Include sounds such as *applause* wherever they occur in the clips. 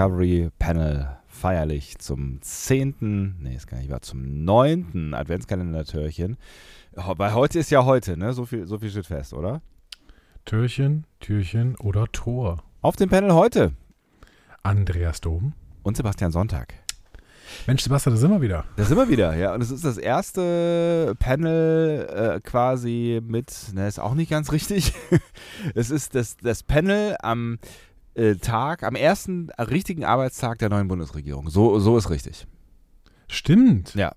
Discovery Panel feierlich zum 10., nee, ist gar nicht wahr, zum 9. Adventskalender-Türchen. Weil heute ist ja heute, ne? So viel, so viel steht fest, oder? Türchen, Türchen oder Tor. Auf dem Panel heute Andreas Dom. und Sebastian Sonntag. Mensch, Sebastian, da sind wir wieder. Da sind wir wieder, ja. Und es ist das erste Panel äh, quasi mit, ne, ist auch nicht ganz richtig. *laughs* es ist das, das Panel am äh, Tag, am ersten richtigen Arbeitstag der neuen Bundesregierung. So, so ist richtig. Stimmt. Ja.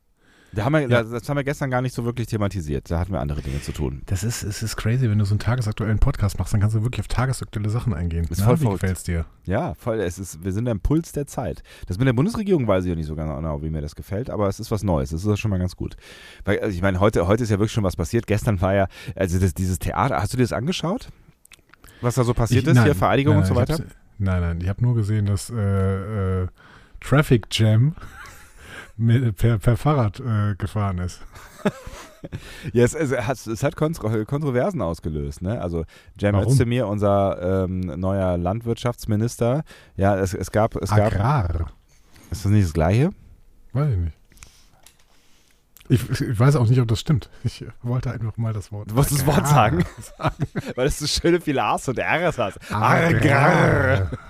Da haben wir, Ja. Das, haben wir gestern gar nicht so wirklich thematisiert. Da hatten wir andere Dinge zu tun. Das ist, es ist crazy, wenn du so einen tagesaktuellen Podcast machst, dann kannst du wirklich auf tagesaktuelle Sachen eingehen. Ist voll wie gefällt's dir? Ja, voll. Es ist, wir sind am Puls der Zeit. Das mit der Bundesregierung weiß ich ja nicht so genau, wie mir das gefällt, aber es ist was Neues. Das ist schon mal ganz gut. Weil, also ich meine, heute, heute ist ja wirklich schon was passiert. Gestern war ja, also das, dieses Theater, hast du dir das angeschaut? Was da so passiert Ich- ist, nein, hier Vereidigung nein, und so weiter? Nein, nein, ich habe nur gesehen, dass äh, äh, Traffic Jam *laughs* mit, per, per Fahrrad äh, gefahren ist. *laughs* Ja, es, es, hat, es hat Kontro Kontroversen ausgelöst. Ne? Also Cem? Özdemir, unser ähm, neuer Landwirtschaftsminister, ja, es, es gab, es gab, Agrar. ist das nicht das Gleiche? Weiß ich nicht. Ich, ich weiß auch nicht, ob das stimmt. Ich wollte einfach mal das Wort. Du wolltest das Wort Agrar sagen? *laughs* Weil es so schöne viele A's und R's hat. Agrar. *laughs*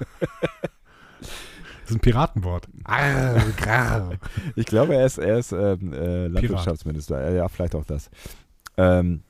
Das ist ein Piratenwort. Agrar. Ich glaube, er ist, er ist ähm, äh, Landwirtschaftsminister. Ja, Ja, vielleicht auch das. Ähm,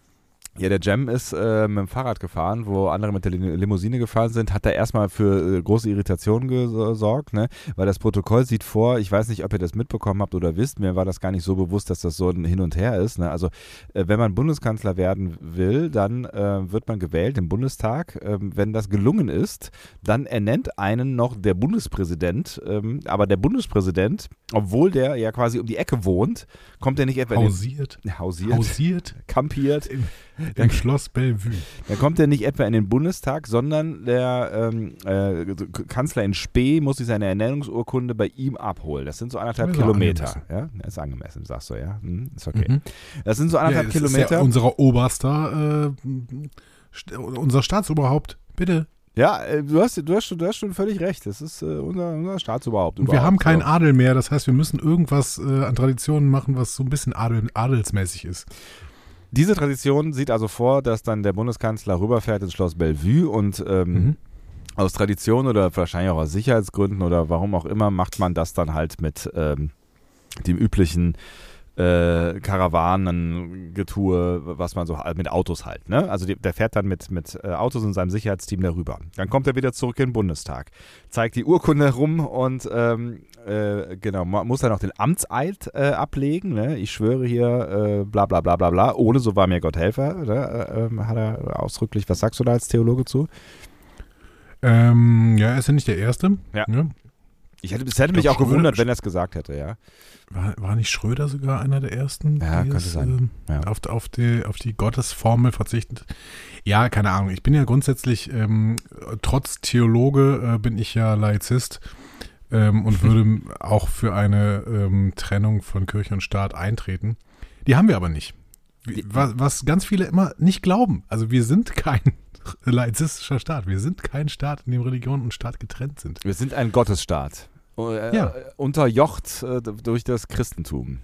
ja, der Jam ist äh, mit dem Fahrrad gefahren, wo andere mit der Lim- Limousine gefahren sind, hat da erstmal für äh, große Irritationen gesorgt, ne? weil das Protokoll sieht vor, ich weiß nicht, ob ihr das mitbekommen habt oder wisst, mir war das gar nicht so bewusst, dass das so ein Hin und Her ist. Ne? Also, äh, wenn man Bundeskanzler werden will, dann äh, wird man gewählt im Bundestag. Ähm, wenn das gelungen ist, dann ernennt einen noch der Bundespräsident, ähm, aber der Bundespräsident, obwohl der ja quasi um die Ecke wohnt, kommt er nicht etwa in Hausiert. den, hausiert, Hausiert kampiert, *laughs* im, Schloss Bellevue. dann kommt er nicht etwa in den Bundestag, sondern der ähm, äh, Kanzler in Spee muss sich seine Ernennungsurkunde bei ihm abholen. Das sind so anderthalb ist Kilometer. Ja, ist angemessen, sagst du, ja. Hm, ist okay. Mhm. Das sind so anderthalb das ist Kilometer. ja unser oberster, äh, unser Staatsoberhaupt. Bitte. Ja, äh, du hast, du, hast, schon- du hast schon völlig recht. Das ist äh, unser, unser Staatsoberhaupt. Und wir haben keinen. Adel mehr. Das heißt, wir müssen irgendwas äh, an Traditionen machen, was so ein bisschen Adel, adelsmäßig ist. Diese Tradition sieht also vor, dass dann der Bundeskanzler rüberfährt ins Schloss Bellevue und ähm, Mhm. aus Tradition oder wahrscheinlich auch aus Sicherheitsgründen oder warum auch immer macht man das dann halt mit ähm, dem üblichen äh, Karawanengetue, was man so halt mit Autos halt. Ne? Also die, der fährt dann mit, mit äh, Autos und seinem Sicherheitsteam darüber. Dann kommt er wieder zurück in den Bundestag, zeigt die Urkunde rum und ähm, äh, genau, man muss dann auch den Amtseid äh, ablegen. Ne? Ich schwöre hier, äh, bla bla bla bla bla, ohne so war mir Gott Helfer, ne? äh, ähm, hat er ausdrücklich. Was sagst du da als Theologe zu? Ähm, ja, er ist ja nicht der Erste. Ja. Ne? Ich hätte, es hätte Ich mich auch gewundert, Schröder- wenn er es gesagt hätte, ja. War, war nicht Schröder sogar einer der Ersten? Ja, die könnte es, sein. ähm, Ja. auf, auf, die, auf die Gottesformel verzichtet. Ja, keine Ahnung. Ich bin ja grundsätzlich, ähm, trotz Theologe, äh, bin ich ja Laizist ähm, und *laughs* würde auch für eine ähm, Trennung von Kirche und Staat eintreten. Die haben wir aber nicht. Was, was ganz viele immer nicht glauben. Also wir sind kein *laughs* laizistischer Staat. Wir sind kein Staat, in dem Religion und Staat getrennt sind. Wir sind ein Gottesstaat. Äh, Ja. äh, Unterjocht äh, durch das Christentum.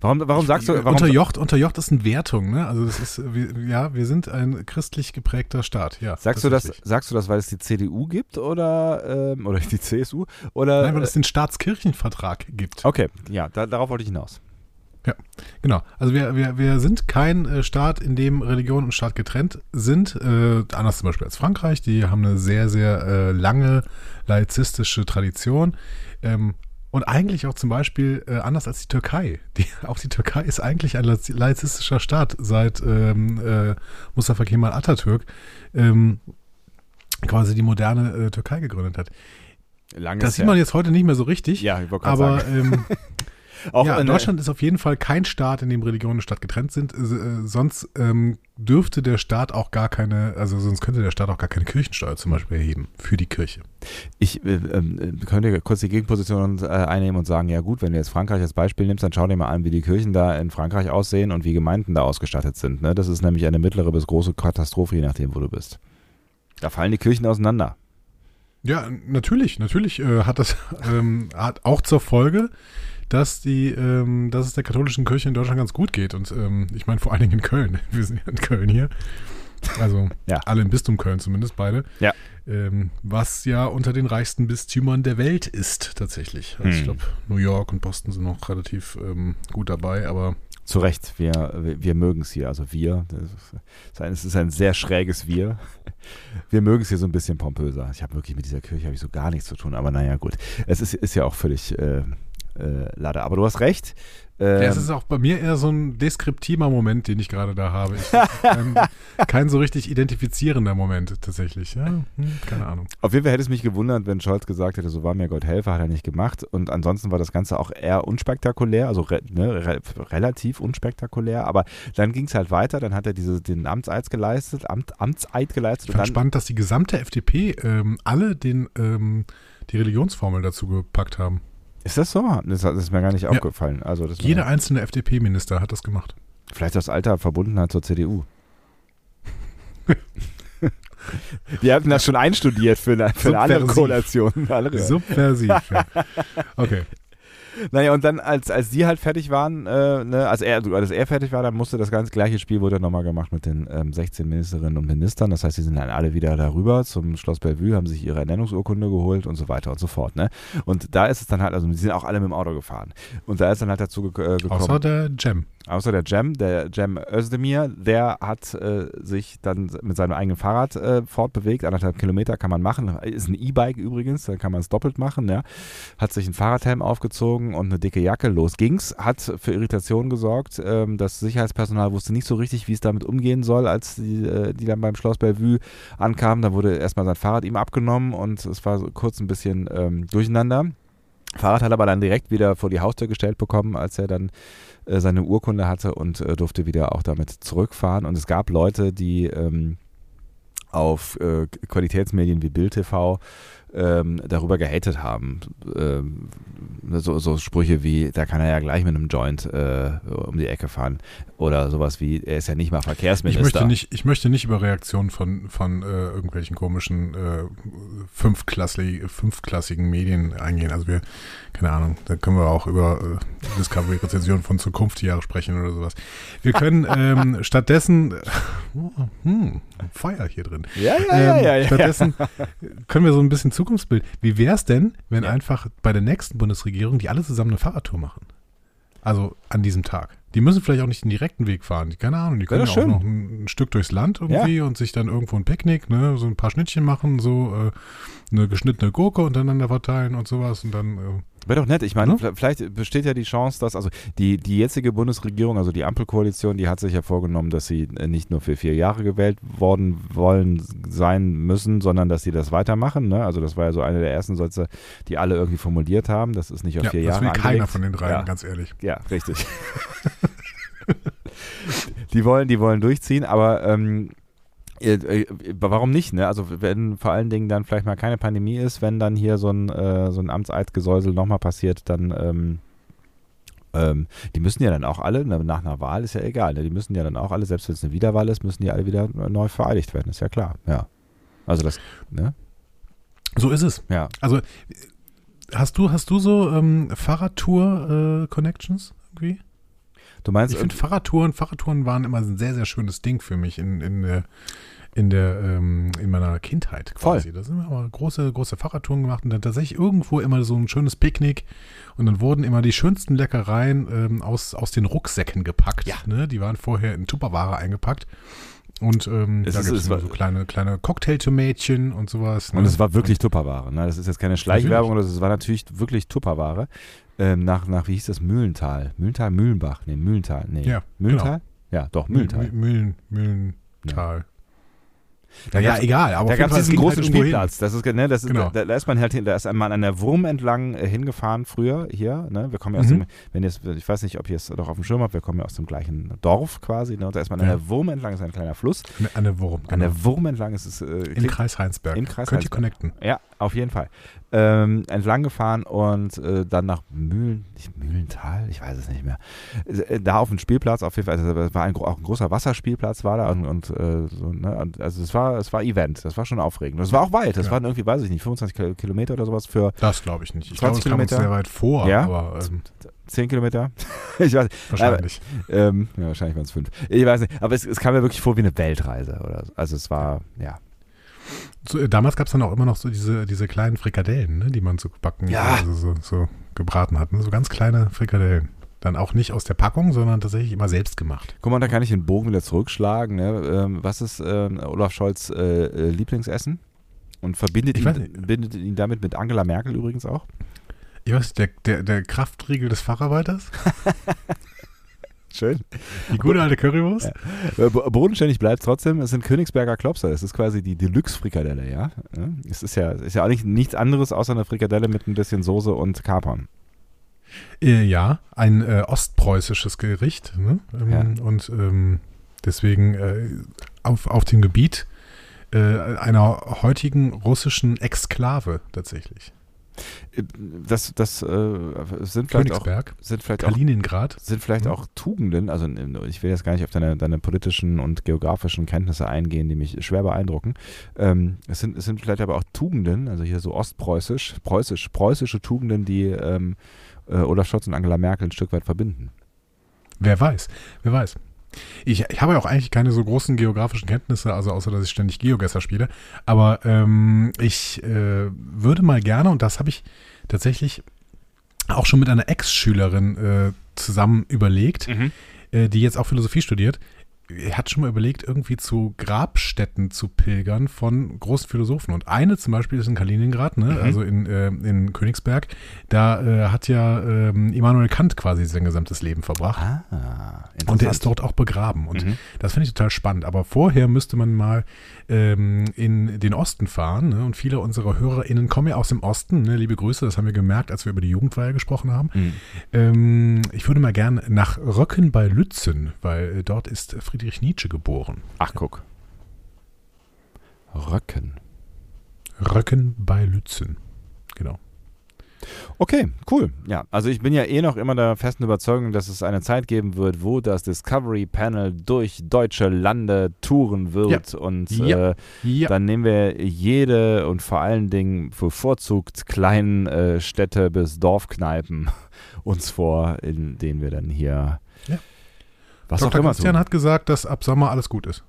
Warum, warum sagst du, warum, unterjocht, unterjocht ist eine Wertung, ne? Also das ist, ja, wir sind ein christlich geprägter Staat, ja. sagst du das, sagst du das, weil es die CDU gibt oder, ähm, oder die CSU? Oder, Nein, weil es den Staatskirchenvertrag gibt. okay, ja, da, darauf wollte ich hinaus. Genau. Also wir, wir, wir sind kein äh, Staat, in dem Religion und Staat getrennt sind. Äh, anders zum Beispiel als Frankreich. Die haben eine sehr, sehr äh, lange laizistische Tradition. Ähm, Und eigentlich auch zum Beispiel äh, anders als die Türkei. Die, *laughs* auch die Türkei ist eigentlich ein laizistischer Staat seit ähm, äh, Mustafa Kemal Atatürk ähm, quasi die moderne äh, Türkei gegründet hat. Lange das sieht man jetzt heute nicht mehr so richtig. Ja, ich. Aber ähm, *laughs* Auch ja, Deutschland ist auf jeden Fall kein Staat, in dem Religionen und Staat getrennt sind. Äh, sonst ähm, dürfte der Staat auch gar keine, also sonst könnte der Staat auch gar keine Kirchensteuer zum Beispiel erheben für die Kirche. Ich äh, äh, könnte kurz die Gegenposition äh, einnehmen und sagen, ja gut, wenn du jetzt Frankreich als Beispiel nimmst, dann schau dir mal an, wie die Kirchen da in Frankreich aussehen und wie Gemeinden da ausgestattet sind. Ne? Das ist nämlich eine mittlere bis große Katastrophe, je nachdem, wo du bist. Da fallen die Kirchen auseinander. Ja, natürlich, natürlich äh, hat das *laughs* ähm, hat auch zur Folge, dass die, ähm, dass es der katholischen Kirche in Deutschland ganz gut geht. Und ähm, ich meine vor allen Dingen in Köln. *laughs* Wir sind ja in Köln hier. Also ja. alle im Bistum Köln zumindest beide. Ja. Ähm, was ja unter den reichsten Bistümern der Welt ist tatsächlich. Also hm. ich glaube, New York und Boston sind noch relativ ähm, gut dabei, aber zu Recht, wir, wir mögen es hier, also wir. Es ist ein sehr schräges Wir. Wir mögen es hier so ein bisschen pompöser. Ich habe wirklich mit dieser Kirche ich so gar nichts zu tun, aber naja, gut. Es ist, ist ja auch völlig äh, äh, Lade. Aber du hast recht. Ähm, ja, es ist auch bei mir eher so ein deskriptiver Moment, den ich gerade da habe. Ich, *laughs* kein, kein, so richtig identifizierender Moment tatsächlich. Ja, hm, keine Ahnung. Auf jeden Fall hätte es mich gewundert, wenn Scholz gesagt hätte, so war mir Gott helfer, hat er nicht gemacht. Und ansonsten war das Ganze auch eher unspektakulär, also re, ne, re, relativ unspektakulär. Aber dann ging es halt weiter, dann hat er diese, den Amtseid geleistet, Amt, Amtseid geleistet. Ich fand spannend, dass die gesamte FDP ähm, alle den, ähm, die Religionsformel dazu gepackt haben. Ist das so? Das, das ist mir gar nicht ja. aufgefallen. Also Jeder einzelne FDP-Minister hat das gemacht. Vielleicht aus alter Verbundenheit zur CDU. Die *laughs* hatten das schon einstudiert für eine, für eine andere Koalition. Subversiv. Ja. *laughs* Okay. Naja, und dann, als, als die halt fertig waren, äh, ne, als, er, als er fertig war, dann musste das ganz gleiche Spiel wurde nochmal gemacht mit den ähm, 16 Ministerinnen und Ministern. Das heißt, die sind dann alle wieder darüber zum Schloss Bellevue, haben sich ihre Ernennungsurkunde geholt und so weiter und so fort. Ne? Und da ist es dann halt, also die sind auch alle mit dem Auto gefahren. Und da ist dann halt dazu ge äh, gekommen. Außer der Jam. Außer der Jam, der Jam Özdemir, der hat äh, sich dann mit seinem eigenen Fahrrad äh, fortbewegt. Anderthalb Kilometer kann man machen. Ist ein E-Bike übrigens, dann kann man es doppelt machen. Ja. Hat sich einen Fahrradhelm aufgezogen und eine dicke Jacke. Los ging's. Hat für Irritationen gesorgt. Ähm, das Sicherheitspersonal wusste nicht so richtig, wie es damit umgehen soll, als die, äh, die dann beim Schloss Bellevue ankamen. Da wurde erstmal sein Fahrrad ihm abgenommen und es war so kurz ein bisschen ähm, durcheinander. Fahrrad hat er aber dann direkt wieder vor die Haustür gestellt bekommen, als er dann äh, seine Urkunde hatte und äh, durfte wieder auch damit zurückfahren. Und es gab Leute, die ähm, auf äh, Qualitätsmedien wie Bild TV ähm, darüber gehatet haben. Ähm, so, so, Sprüche wie, da kann er ja gleich mit einem Joint äh, um die Ecke fahren. Oder sowas wie, er ist ja nicht mal Verkehrsminister. Ich möchte nicht, ich möchte nicht über Reaktionen von, von äh, irgendwelchen komischen äh, fünfklassig, fünfklassigen Medien eingehen. Also wir, keine Ahnung, da können wir auch über äh, Discovery-Rezensionen von Zukunftsjahre sprechen oder sowas. Wir können *laughs* ähm, stattdessen, oh, *laughs* hm, Feuer hier drin. Ja, ja, ähm, ja, ja, ja. Stattdessen *laughs* können wir so ein bisschen zu Zukunftsbild. Wie wäre es denn, wenn ja. einfach bei der nächsten Bundesregierung die alle zusammen eine Fahrradtour machen? Also an diesem Tag. Die müssen vielleicht auch nicht den direkten Weg fahren. Keine Ahnung, die können ja, auch noch ein, ein, Stück durchs Land irgendwie ja. und sich dann irgendwo ein Picknick, ne, so ein paar Schnittchen machen, so äh, eine geschnittene Gurke untereinander verteilen und sowas und dann. Äh, Wäre doch nett. Ich meine, ja? vielleicht besteht ja die Chance, dass, also die, die jetzige Bundesregierung, also die Ampelkoalition, die hat sich ja vorgenommen, dass sie äh, nicht nur für vier Jahre gewählt worden wollen sein müssen, sondern dass sie das weitermachen. Ne? Also das war ja so eine der ersten Sätze, die alle irgendwie formuliert haben. Das ist nicht auf ja, vier Jahre. Das will angelegt. keiner von den drei, ja. ganz ehrlich. Ja, richtig. *laughs* die wollen, die wollen durchziehen, aber ähm, äh, äh, warum nicht, ne? Also wenn vor allen Dingen dann vielleicht mal keine Pandemie ist, wenn dann hier so ein, äh, so ein Amtseidgesäusel nochmal passiert, dann ähm, ähm, die müssen ja dann auch alle, nach einer Wahl ist ja egal, ne? die müssen ja dann auch alle, selbst wenn es eine Wiederwahl ist, müssen die alle wieder neu vereidigt werden, ist ja klar, ja. Also das, ne? So ist es. Ja. Also hast du, hast du so ähm, Fahrradtour-Connections äh, irgendwie? Du meinst, ich finde Fahrradtouren, Fahrradtouren waren immer ein sehr, sehr schönes Ding für mich in, in der in der ähm, in meiner Kindheit quasi. Voll. Da sind wir aber große große Fahrradtouren gemacht und dann tatsächlich irgendwo immer so ein schönes Picknick und dann wurden immer die schönsten Leckereien ähm, aus aus den Rucksäcken gepackt. Ja. Ne? Die waren vorher in Tupperware eingepackt Und ähm, Es da gibt es so kleine, kleine Cocktailtomätchen und sowas. Und ne? es war wirklich Tupperware. Ne? Das ist jetzt keine Schleichwerbung, es war natürlich wirklich Tupperware. Ähm, nach, nach, wie hieß das? Mühlental. Mühlental, Mühlenbach. Nee, Mühlental. Nee. Ja, Mühlental? Ja, doch, Mühlental. Mühlen, Mühlen, Mühlental. Ja, gab's- egal, aber da gab es diesen halt großen hin. Spielplatz. Das ist, ne, das ist, Genau. da, da ist man halt hin, da ist man an der Wurm entlang äh, hingefahren früher hier. Ne? Wir kommen ja aus Mhm. dem, wenn ihr ich weiß nicht, ob ihr es noch auf dem Schirm habt, wir kommen ja aus dem gleichen Dorf quasi. Ne? Und da ist man an Ja. der Wurm entlang, ist ein kleiner Fluss. An der- An der Wurm. An Genau. der Wurm entlang ist es. Äh, Im Kreis Heinsberg. Im Kreis Könnt ihr Heinsberg. connecten. Ja, auf jeden Fall. Ähm, entlang gefahren und äh, dann nach Mühlen, nicht Mühlental, ich weiß es nicht mehr. Äh, Da auf dem Spielplatz, auf jeden Fall, also es war ein, auch ein großer Wasserspielplatz war da und, und äh, so, ne? und also es war, es war Event, das war schon aufregend. Es war auch weit, das Ja. waren irgendwie, weiß ich nicht, 25 Kil- Kilometer oder sowas für Das glaube ich nicht. Ich 20 glaube, es kam uns Kilometer? sehr weit vor, Ja? aber ähm, 10 Kilometer. *laughs* ich weiß nicht. wahrscheinlich. Ähm, ja, wahrscheinlich waren es fünf. Ich weiß nicht, aber es, es kam mir wirklich vor wie eine Weltreise. Oder so. Also es war, ja. So, äh, damals gab es dann auch immer noch so diese, diese kleinen Frikadellen, ne, die man so gebacken, Ja. also so, so gebraten hat. Ne? So ganz kleine Frikadellen. Dann auch nicht aus der Packung, sondern tatsächlich immer selbst gemacht. Guck mal, da kann ich den Bogen wieder zurückschlagen. Ne? Ähm, was ist ähm, Olaf Scholz äh, äh, Lieblingsessen? Und verbindet ihn, nicht. bindet ihn damit mit Angela Merkel übrigens auch? Ich weiß, nicht, der, der, der Kraftriegel des Facharbeiters, *laughs* Schön. die gute alte Currywurst. Äh, bo- bodenständig bleibt trotzdem, es sind Königsberger Klopser. Es ist quasi die Deluxe-Frikadelle, ja. Ja? Es ist ja, ist ja auch nicht, nichts anderes außer eine Frikadelle mit ein bisschen Soße und Kapern. Äh, ja, ein äh, ostpreußisches Gericht. Ne? Ähm, Ja. Und ähm, deswegen äh, auf, auf dem Gebiet äh, einer heutigen russischen Exklave tatsächlich. Äh, Das, das äh, sind vielleicht auch, Königsberg, sind vielleicht auch Kaliningrad. sind vielleicht Mhm. auch Tugenden, also ich will jetzt gar nicht auf deine, deine politischen und geografischen Kenntnisse eingehen, die mich schwer beeindrucken. Ähm, es, sind, es sind vielleicht aber auch Tugenden, also hier so ostpreußisch, preußisch, preußische Tugenden, die ähm, äh, Olaf Scholz und Angela Merkel ein Stück weit verbinden. Wer weiß, wer weiß. Ich, ich habe ja auch eigentlich keine so großen geografischen Kenntnisse, also außer dass ich ständig Geogesser spiele. Aber ähm, ich äh, würde mal gerne, und das habe ich tatsächlich auch schon mit einer Ex-Schülerin äh, zusammen überlegt, äh, die jetzt auch Philosophie studiert. Er hat schon mal überlegt, irgendwie zu Grabstätten zu pilgern von großen Philosophen. Und eine zum Beispiel ist in Kaliningrad, ne? Mhm. also in, äh, in Königsberg. Da äh, hat ja ähm, Immanuel Kant quasi sein gesamtes Leben verbracht. Ah, Und der ist dort auch begraben. Und Mhm. das finde ich total spannend. Aber vorher müsste man mal ähm, in den Osten fahren. Ne? Und viele unserer HörerInnen kommen ja aus dem Osten. Ne? Liebe Grüße, das haben wir gemerkt, als wir über die Jugendweihe gesprochen haben. Mhm. Ähm, ich würde mal gern nach Röcken bei Lützen, weil äh, dort ist Friedrich Nietzsche geboren. Ach, guck. Röcken. Röcken bei Lützen. Genau. Okay, cool. Ja, also ich bin ja eh noch immer der festen Überzeugung, dass es eine Zeit geben wird, wo das Discovery Panel durch deutsche Lande touren wird und Ja. Äh, Ja. dann nehmen wir jede und vor allen Dingen bevorzugt kleinen äh, Städte bis Dorfkneipen *laughs* uns vor, in denen wir dann hier Ja. Was Dr. Christian hat gesagt, dass ab Sommer alles gut ist.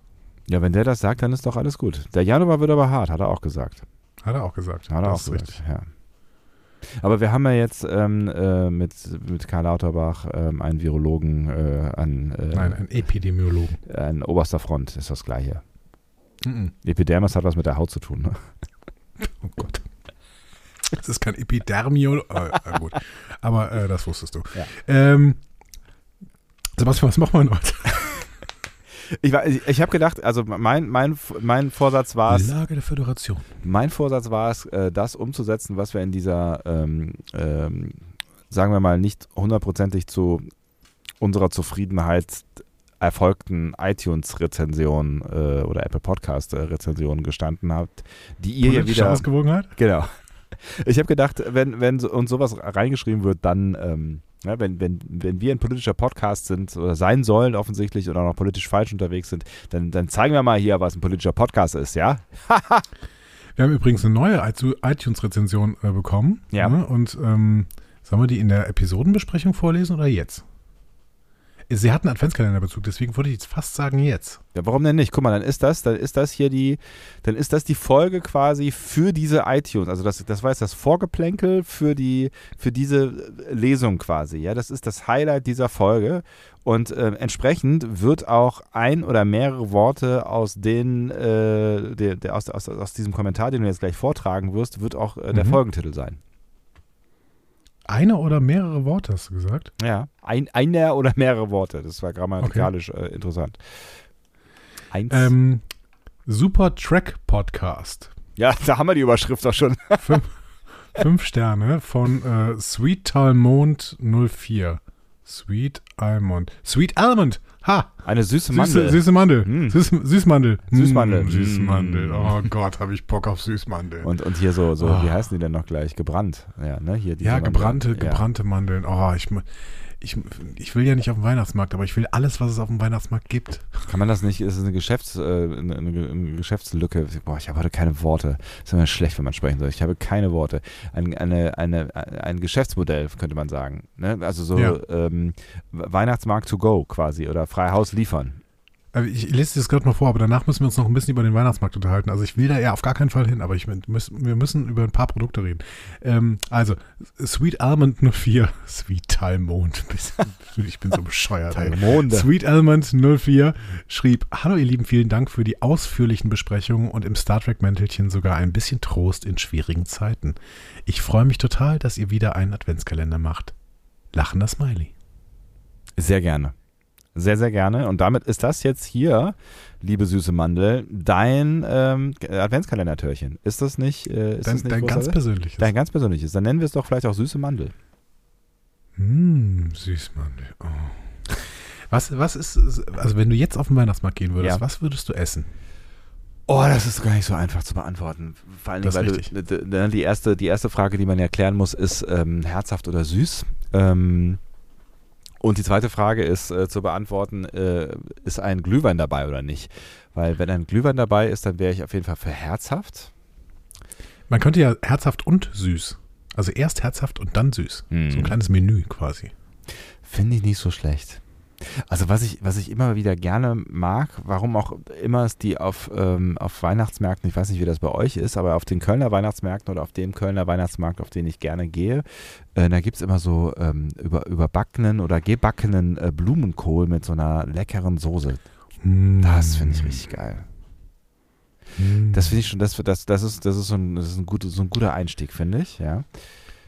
Ja, wenn der das sagt, dann ist doch alles gut. Der Januar wird aber hart, hat er auch gesagt. Hat er auch gesagt. Hat er das auch ist gesagt, richtig. ja. Aber wir haben ja jetzt ähm, äh, mit, mit Karl Lauterbach ähm, einen Virologen äh, an, äh, Nein, ein Epidemiologen. an oberster Front, ist das gleiche. Mhm. Epidermis hat was mit der Haut zu tun. Ne? *laughs* Oh Gott. Das ist kein Epidermiol. Äh, äh, gut. Aber äh, das wusstest du. Ja. Ähm, Sebastian, was machen wir heute? *laughs* Ich, war- ich, ich habe gedacht, also mein, mein, mein Vorsatz war es, Lage der Föderation. mein Vorsatz war es, äh, das umzusetzen, was wir in dieser, ähm, ähm, sagen wir mal, nicht hundertprozentig zu unserer Zufriedenheit erfolgten iTunes-Rezension äh, oder Apple Podcast-Rezension gestanden habt, die ihr hier wieder Ausgewogenheit? Genau. Ich habe gedacht, wenn, wenn uns sowas reingeschrieben wird, dann, ähm, ja, wenn, wenn, wenn wir ein politischer Podcast sind oder sein sollen offensichtlich oder noch politisch falsch unterwegs sind, dann, dann zeigen wir mal hier, was ein politischer Podcast ist, ja? *laughs* Wir haben übrigens eine neue iTunes-Rezension äh, bekommen. Ja. Ne? Und ähm, sollen wir die in der Episodenbesprechung vorlesen oder jetzt? Sie hatten Adventskalenderbezug, deswegen würde ich jetzt fast sagen jetzt. Ja, warum denn nicht? Guck mal, dann ist das, dann ist das hier die, dann ist das die Folge quasi für diese iTunes. Also das, das war jetzt das Vorgeplänkel für die, für diese Lesung quasi. Ja, das ist das Highlight dieser Folge. Und äh, entsprechend wird auch ein oder mehrere Worte aus den, äh, der, der, aus, aus, aus diesem Kommentar, den du jetzt gleich vortragen wirst, wird auch äh, der mhm. Folgentitel sein. Eine oder mehrere Worte, hast du gesagt? Ja, ein, einer oder mehrere Worte. Das war grammatikalisch okay. äh, interessant. Eins. Ähm, Super Track Podcast. Ja, da haben wir die Überschrift auch schon. *laughs* fünf, fünf Sterne von äh, Sweet Talmond 04. Sweet Almond. Sweet Almond! Ha! Eine süße Mandel. Süße, süße Mandel. Mm. Süß, Süßmandel. Süßmandel. Mm, Süßmandel. Oh Gott, habe ich Bock auf Süßmandel. Und, und hier so, so oh. wie heißen die denn noch gleich? Gebrannt. Ja, ne? Hier ja gebrannte, gebrannte ja. Mandeln. Oh, ich, ich, ich will ja nicht auf dem Weihnachtsmarkt, aber ich will alles, was es auf dem Weihnachtsmarkt gibt. Kann man das nicht? Ist es eine, Geschäfts, äh, eine, eine, Geschäftslücke? Boah, ich habe heute keine Worte. Ist immer schlecht, wenn man sprechen soll. Ich habe keine Worte. Ein, eine, eine, ein Geschäftsmodell, könnte man sagen. Ne? Also so ja. ähm, Weihnachtsmarkt to go quasi oder Freihaus liefern. Also ich lese das gerade mal vor, aber danach müssen wir uns noch ein bisschen über den Weihnachtsmarkt unterhalten. Also ich will da ja auf gar keinen Fall hin, aber ich, wir müssen über ein paar Produkte reden. Ähm, also, Sweet Almond 04, *laughs* Sweet Talmond, *laughs* ich bin so bescheuert. Sweet Almond 04 schrieb, Hallo ihr Lieben, vielen Dank für die ausführlichen Besprechungen und im Star Trek Mäntelchen sogar ein bisschen Trost in schwierigen Zeiten. Ich freue mich total, dass ihr wieder einen Adventskalender macht. Lachender Smiley. Sehr gerne. Sehr, sehr gerne. Und damit ist das jetzt hier, liebe süße Mandel, dein ähm, Adventskalender-Türchen. Ist das nicht? Äh, ist dein, das nicht dein ganz persönliches. Dein ganz persönliches. Dann nennen wir es doch vielleicht auch süße Mandel. Mmh, Süßmandel. Oh. Was, was ist, also wenn du jetzt auf den Weihnachtsmarkt gehen würdest, ja. was würdest du essen? Oh, das ist gar nicht so einfach zu beantworten. Vor allem, weil du, die, erste, die erste Frage, die man ja klären muss, ist ähm, herzhaft oder süß. Ähm, und die zweite Frage ist äh, zu beantworten, äh, ist ein Glühwein dabei oder nicht? Weil wenn ein Glühwein dabei ist, dann wäre ich auf jeden Fall für herzhaft. Man könnte ja herzhaft und süß. Also erst herzhaft und dann süß. Hm. So ein kleines Menü quasi. Finde ich nicht so schlecht. Also was ich, was ich immer wieder gerne mag, warum auch immer es die auf, ähm, auf Weihnachtsmärkten, ich weiß nicht, wie das bei euch ist, aber auf den Kölner Weihnachtsmärkten oder auf dem Kölner Weihnachtsmarkt, auf den ich gerne gehe, äh, da gibt es immer so ähm, über, überbackenen oder gebackenen äh, Blumenkohl mit so einer leckeren Soße. Das finde ich richtig geil. Das finde ich schon, das, das, das, ist, das, ist, so ein, das ist so ein guter Einstieg, finde ich, ja.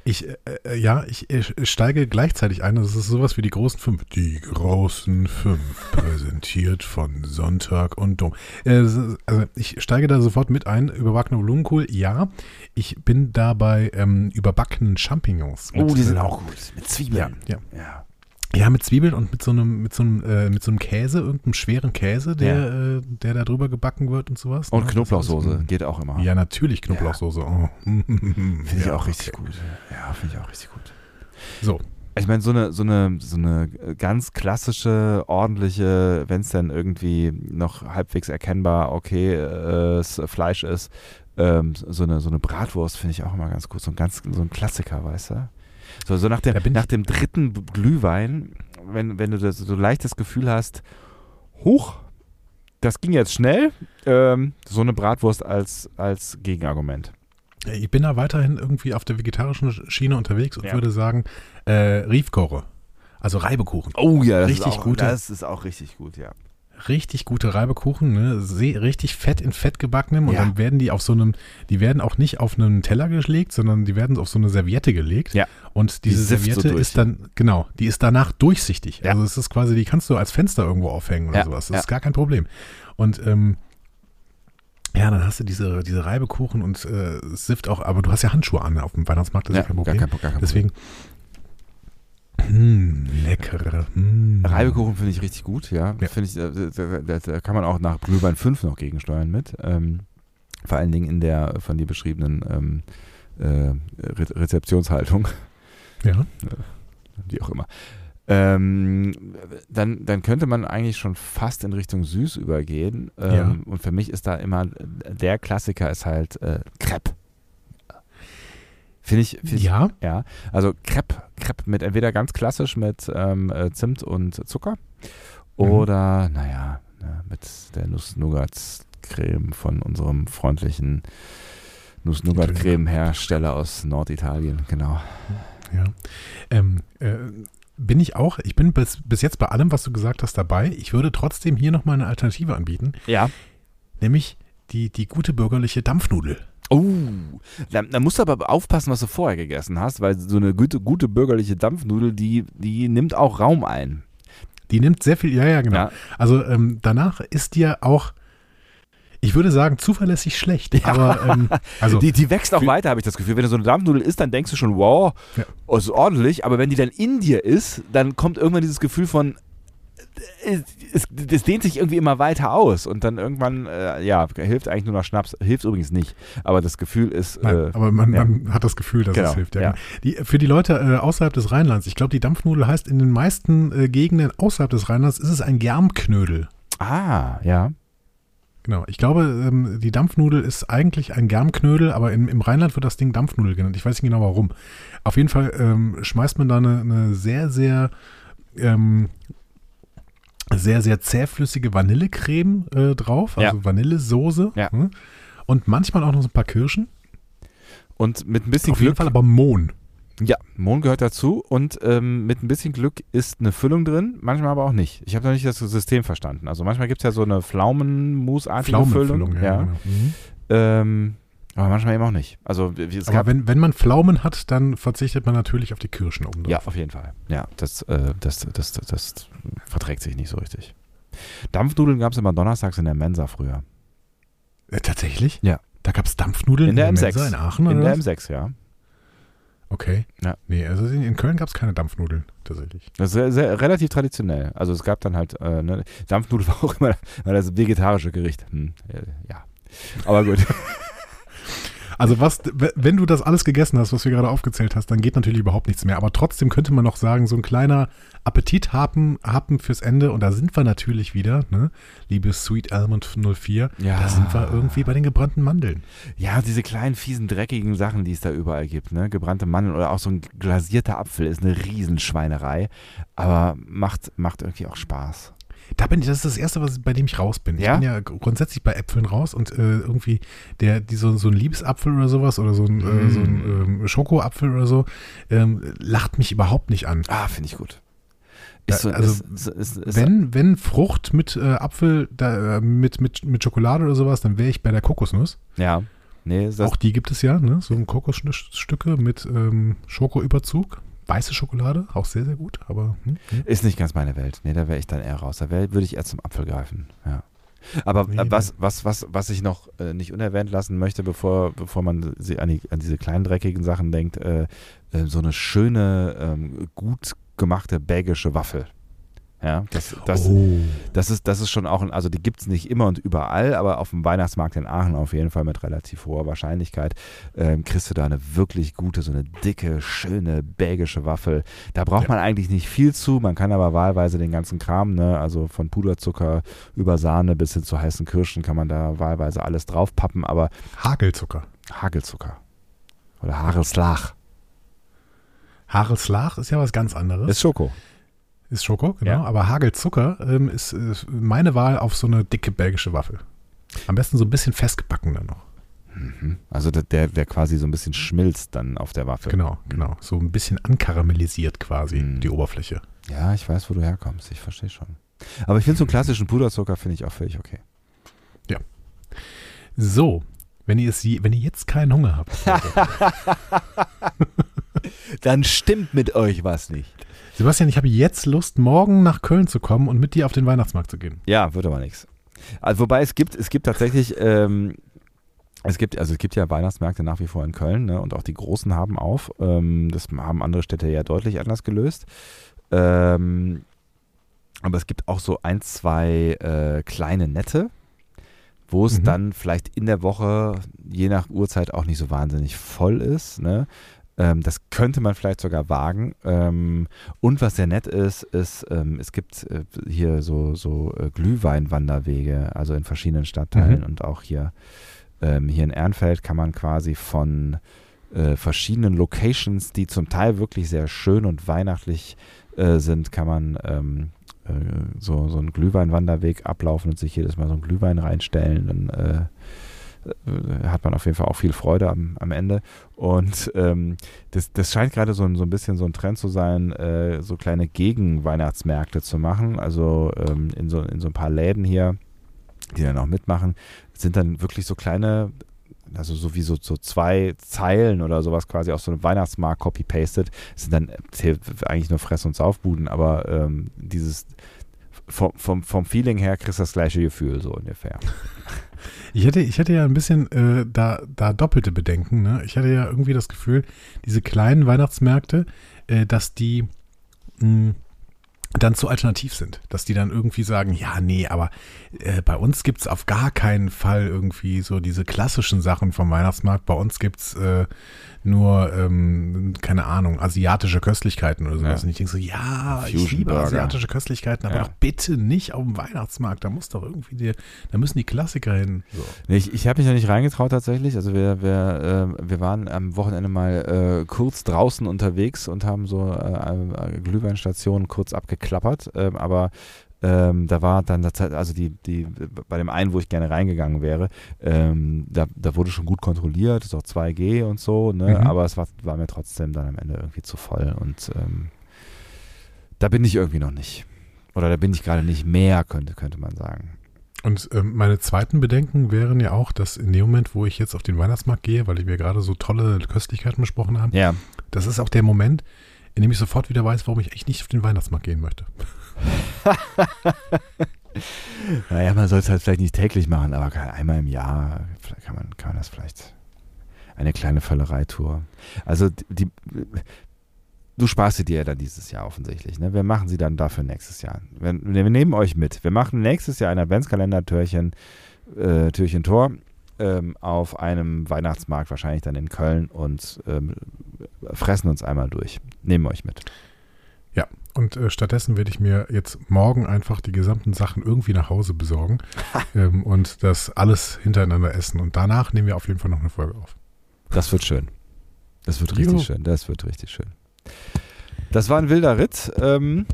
Ich, äh, äh ja, ich, ich, steige gleichzeitig ein. Das ist sowas wie die großen fünf. Die großen fünf, *laughs* präsentiert von Sonntag und Dom. Äh, also ich steige da sofort mit ein. Überbackene Blumenkohl, ja. Ich bin dabei ähm, überbackenen Champignons. Oh, die sind äh, auch gut. Mit Zwiebeln. Ja, ja. ja. Ja, mit Zwiebeln und mit so einem, mit so einem, äh, mit so einem Käse, irgendeinem schweren Käse, der, ja. äh, der da drüber gebacken wird und sowas. Und ne? Knoblauchsoße geht auch immer. Ja, natürlich Knoblauchsoße. Ja. Oh. *laughs* Finde ich ja, auch richtig okay. gut. Ja, finde ich auch richtig gut. So. Ich meine, so eine, so eine, so eine ganz klassische, ordentliche, wenn es dann irgendwie noch halbwegs erkennbar okay äh, Fleisch ist, ähm, so, eine, so eine Bratwurst finde ich auch immer ganz gut. So ein ganz, so ein Klassiker, weißt du? So, so nach, dem, nach dem dritten Glühwein, wenn, wenn du das, so leichtes Gefühl hast, hoch, das ging jetzt schnell, ähm, so eine Bratwurst als, als Gegenargument. Ich bin da weiterhin irgendwie auf der vegetarischen Schiene unterwegs und ja. würde sagen, äh, Riefkore. Also Reibekuchen. Oh ja, das richtig ist auch, gute. Das ist auch richtig gut, ja richtig gute Reibekuchen, ne? richtig fett in Fett gebackenem und ja. dann werden die auf so einem, die werden auch nicht auf einen Teller gelegt, sondern die werden auf so eine Serviette gelegt. Ja. Und diese die Serviette so ist dann, genau, die ist danach durchsichtig. Ja. Also es ist quasi, die kannst du als Fenster irgendwo aufhängen oder ja. sowas. Das ja. ist gar kein Problem. Und ähm, ja, dann hast du diese, diese Reibekuchen und äh, sift auch, aber du hast ja Handschuhe an auf dem Weihnachtsmarkt, das ist ja kein Problem. Gar kein, gar kein Deswegen, Mmh, leckere. Mmh. Reibekuchen finde ich richtig gut, ja. ja. Ich, äh, da, da, da, kann man auch nach Glühwein 5 noch gegensteuern mit. Ähm, vor allen Dingen in der von dir beschriebenen ähm, äh, Re Rezeptionshaltung. Ja. Äh, wie auch immer. Ähm, dann, dann könnte man eigentlich schon fast in Richtung süß übergehen. Ähm, ja. Und für mich ist da immer der Klassiker ist halt äh, Crepe. Finde ich, find ja. Ich, ja. Also Crepe, Crepe mit entweder ganz klassisch mit ähm, äh, Zimt und Zucker Oder, mhm. naja, ne, mit der Nuss-Nougat-Creme von unserem freundlichen Nuss-Nougat-Creme-Hersteller aus Norditalien, genau. Ja. Ähm, äh, bin ich auch. Ich bin bis, bis jetzt bei allem, was du gesagt hast, dabei. Ich würde trotzdem hier nochmal eine Alternative anbieten. Ja. Nämlich die, die gute bürgerliche Dampfnudel. Oh, da, da, musst du aber aufpassen, was du vorher gegessen hast, weil so eine gute, gute bürgerliche Dampfnudel, die, die nimmt auch Raum ein. Die nimmt sehr viel, ja, ja, genau. Ja. Also ähm, danach ist dir auch ich würde sagen, zuverlässig schlecht. Ja. Aber ähm, *laughs* also die, die wächst auch weiter, habe ich das Gefühl. Wenn du so eine Dampfnudel isst, dann denkst du schon, wow, ja. ist ordentlich. Aber wenn die dann in dir ist, dann kommt irgendwann dieses Gefühl von, es, es, dehnt sich irgendwie immer weiter aus und dann irgendwann, äh, ja, hilft eigentlich nur noch Schnaps. Hilft übrigens nicht, aber das Gefühl ist. Nein, äh, aber man, ja. man, hat das Gefühl, dass genau, es hilft. Ja. ja. Die, für die Leute äh, außerhalb des Rheinlands, ich glaube, die Dampfnudel heißt in den meisten äh, Gegenden außerhalb des Rheinlands, ist es ein Germknödel. Ah, ja. Genau. Ich glaube, ähm, die Dampfnudel ist eigentlich ein Germknödel, aber im, im Rheinland wird das Ding Dampfnudel genannt. Ich weiß nicht genau warum. Auf jeden Fall ähm, schmeißt man da eine, eine sehr, sehr, ähm, sehr, sehr zähflüssige Vanillecreme äh, drauf, also ja. Vanillesoße. Ja. Ne? Und manchmal auch noch so ein paar Kirschen. Und mit ein bisschen Auf Glück, jeden Fall aber Mohn. Ja, Mohn gehört dazu und ähm, mit ein bisschen Glück ist eine Füllung drin, manchmal aber auch nicht. Ich habe noch nicht das System verstanden. Also manchmal gibt es ja so eine Pflaumenmus-artige Füllung. Ja, ja. Genau. Mhm. Ähm, aber manchmal eben auch nicht. Also, es aber wenn, wenn man Pflaumen hat, dann verzichtet man natürlich auf die Kirschen oben drauf. Ja, auf jeden Fall. Ja, das, äh, das, das, das, das, verträgt sich nicht so richtig. Dampfnudeln gab es immer donnerstags in der Mensa früher. Äh, tatsächlich? Ja. Da gab es Dampfnudeln in der, in der M6. Mensa in Aachen? In der was? M6, ja. Okay. Ja. Nee, also in Köln gab es keine Dampfnudeln, tatsächlich. Das ist sehr, sehr, relativ traditionell. Also es gab dann halt, äh, ne, Dampfnudeln *laughs* war auch immer das vegetarische Gericht. Hm, äh, ja. Aber gut. *laughs* Also was, wenn du das alles gegessen hast, was wir gerade aufgezählt hast, dann geht natürlich überhaupt nichts mehr. Aber trotzdem könnte man noch sagen, so ein kleiner Appetithappen Happen fürs Ende. Und da sind wir natürlich wieder, ne? liebe Sweet Almond 04. Ja. Da sind wir irgendwie bei den gebrannten Mandeln. Ja, diese kleinen, fiesen, dreckigen Sachen, die es da überall gibt. Ne? Gebrannte Mandeln oder auch so ein glasierter Apfel ist eine Riesenschweinerei. Aber macht, macht irgendwie auch Spaß. Da bin ich, das ist das Erste, was, bei dem ich raus bin. Ja? Ich bin ja grundsätzlich bei Äpfeln raus und äh, irgendwie der, die, so, so ein Liebesapfel oder sowas oder so ein, mm. äh, so ein ähm, Schokoapfel oder so, ähm, lacht mich überhaupt nicht an. Ah, finde ich gut. So, also, ist, ist, ist, wenn, wenn Frucht mit äh, Apfel, da, äh, mit, mit, mit Schokolade oder sowas, dann wäre ich bei der Kokosnuss. Ja. Nee, Auch die gibt es ja, ne? So ein Kokosstücke mit ähm, Schokoüberzug. Weiße Schokolade, auch sehr, sehr gut, aber. Hm, hm. Ist nicht ganz meine Welt. Nee, da wäre ich dann eher raus. Da würde ich eher zum Apfel greifen, ja. Aber nee, was, was, was, was ich noch äh, nicht unerwähnt lassen möchte, bevor, bevor man an, die, an diese kleinen dreckigen Sachen denkt, äh, äh, so eine schöne, ähm, gut gemachte belgische Waffel. Ja, das, das, oh. das, ist, das ist schon auch, also die gibt es nicht immer und überall, aber auf dem Weihnachtsmarkt in Aachen auf jeden Fall mit relativ hoher Wahrscheinlichkeit ähm, kriegst du da eine wirklich gute, so eine dicke, schöne belgische Waffel. Da braucht ja. man eigentlich nicht viel zu, man kann aber wahlweise den ganzen Kram, ne, also von Puderzucker über Sahne bis hin zu heißen Kirschen kann man da wahlweise alles draufpappen, aber Hagelzucker. Hagelzucker. Oder Hagelslach. Hagelslach ist ja was ganz anderes. Ist Schoko. Ist Schoko, genau. Ja. Aber Hagelzucker ähm, ist, ist, meine Wahl auf so eine dicke belgische Waffel. Am besten so ein bisschen festgebacken dann noch. Mhm. Also der, der quasi so ein bisschen schmilzt dann auf der Waffe. Genau, genau. So ein bisschen ankaramellisiert quasi mhm. die Oberfläche. Ja, ich weiß, wo du herkommst. Ich verstehe schon. Aber ich finde so einen klassischen Puderzucker finde ich auch völlig okay. Ja. So, wenn ihr, es, wenn ihr jetzt keinen Hunger habt, *laughs* *laughs* dann stimmt mit euch was nicht. Sebastian, ich habe jetzt Lust, morgen nach Köln zu kommen und mit dir auf den Weihnachtsmarkt zu gehen. Ja, wird aber nichts. Also, wobei es gibt, es gibt tatsächlich, ähm, es gibt, also es gibt ja Weihnachtsmärkte nach wie vor in Köln ne, und auch die großen haben auf. Ähm, das haben andere Städte ja deutlich anders gelöst. Ähm, aber es gibt auch so ein, zwei äh, kleine Nette, wo es mhm. dann vielleicht in der Woche, je nach Uhrzeit, auch nicht so wahnsinnig voll ist. Ne? Ähm, das könnte man vielleicht sogar wagen. Ähm, und was sehr nett ist, ist, ähm, es gibt äh, hier so, so äh, Glühweinwanderwege, also in verschiedenen Stadtteilen mhm. und auch hier, ähm, hier in Ehrenfeld kann man quasi von äh, verschiedenen Locations, die zum Teil wirklich sehr schön und weihnachtlich äh, sind, kann man ähm, so, so einen Glühweinwanderweg ablaufen und sich jedes Mal so einen Glühwein reinstellen, dann äh, äh, hat man auf jeden Fall auch viel Freude am, am Ende. Und ähm, das, das scheint gerade so, so ein bisschen so ein Trend zu sein, äh, so kleine Gegenweihnachtsmärkte zu machen. Also ähm, in, so, in so ein paar Läden hier, die dann auch mitmachen, sind dann wirklich so kleine also so wie so, so zwei Zeilen oder sowas quasi auf so einem Weihnachtsmarkt copy-pasted, sind dann eigentlich nur Fress- und Saufbuden, aber ähm, dieses vom, vom, vom Feeling her kriegst du das gleiche Gefühl, so ungefähr. *laughs* Ich hätte, ich hätte ja ein bisschen äh, da, da doppelte Bedenken. Ne? Ich hatte ja irgendwie das Gefühl, diese kleinen Weihnachtsmärkte, äh, dass die mh, hm, dann zu alternativ sind. Dass die dann irgendwie sagen, ja, nee, aber äh, bei uns gibt es auf gar keinen Fall irgendwie so diese klassischen Sachen vom Weihnachtsmarkt. Bei uns gibt es äh, nur, ähm, keine Ahnung, asiatische Köstlichkeiten oder sowas. Ja. Und ich denke so, ja, Fusion ich liebe Burger. asiatische Köstlichkeiten, aber ja. doch bitte nicht auf dem Weihnachtsmarkt. Da muss doch irgendwie, die, da müssen die Klassiker hin. So. Nee, ich, ich habe mich da nicht reingetraut tatsächlich. Also wir, wir, äh, wir waren am Wochenende mal äh, kurz draußen unterwegs und haben so äh, Glühweinstationen kurz abgeklappert. Ähm, aber ähm, da war dann, also die, die, bei dem einen, wo ich gerne reingegangen wäre, ähm, da, da wurde schon gut kontrolliert, ist auch 2G und so, ne? Mhm. aber es war, war mir trotzdem dann am Ende irgendwie zu voll und ähm, da bin ich irgendwie noch nicht. Oder da bin ich gerade nicht mehr, könnte, könnte man sagen. Und ähm, meine zweiten Bedenken wären ja auch, dass in dem Moment, wo ich jetzt auf den Weihnachtsmarkt gehe, weil ich mir gerade so tolle Köstlichkeiten besprochen habe, ja. das ist auch der Moment, in dem ich sofort wieder weiß, warum ich echt nicht auf den Weihnachtsmarkt gehen möchte. *laughs* naja, man soll es halt vielleicht nicht täglich machen, aber einmal im Jahr kann man, kann man das vielleicht. Eine kleine Völlereitour. Also die, du sparst sie dir ja dann dieses Jahr offensichtlich. Ne? Wir machen sie dann dafür nächstes Jahr. Wir, wir nehmen euch mit. Wir machen nächstes Jahr ein Adventskalender-Türchen, äh, Türchen Tor ähm, auf einem Weihnachtsmarkt, wahrscheinlich dann in Köln und ähm, fressen uns einmal durch. Nehmen euch mit. Und äh, stattdessen werde ich mir jetzt morgen einfach die gesamten Sachen irgendwie nach Hause besorgen *laughs* ähm, und das alles hintereinander essen. Und danach nehmen wir auf jeden Fall noch eine Folge auf. Das wird schön. Das wird richtig jo. schön. Das wird richtig schön. Das war ein wilder Ritt ähm,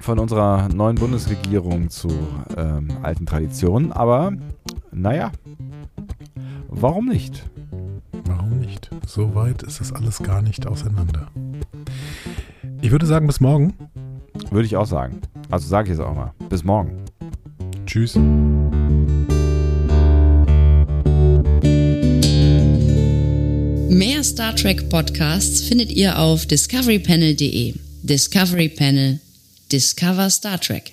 von unserer neuen Bundesregierung zu ähm, alten Traditionen. Aber naja, warum nicht? Warum nicht? So weit ist das alles gar nicht auseinander. Ich würde sagen, bis morgen. Würde ich auch sagen. Also sage ich es auch mal. Bis morgen. Tschüss. Mehr Star Trek Podcasts findet ihr auf discoverypanel.de. Discovery Panel. Discover Star Trek.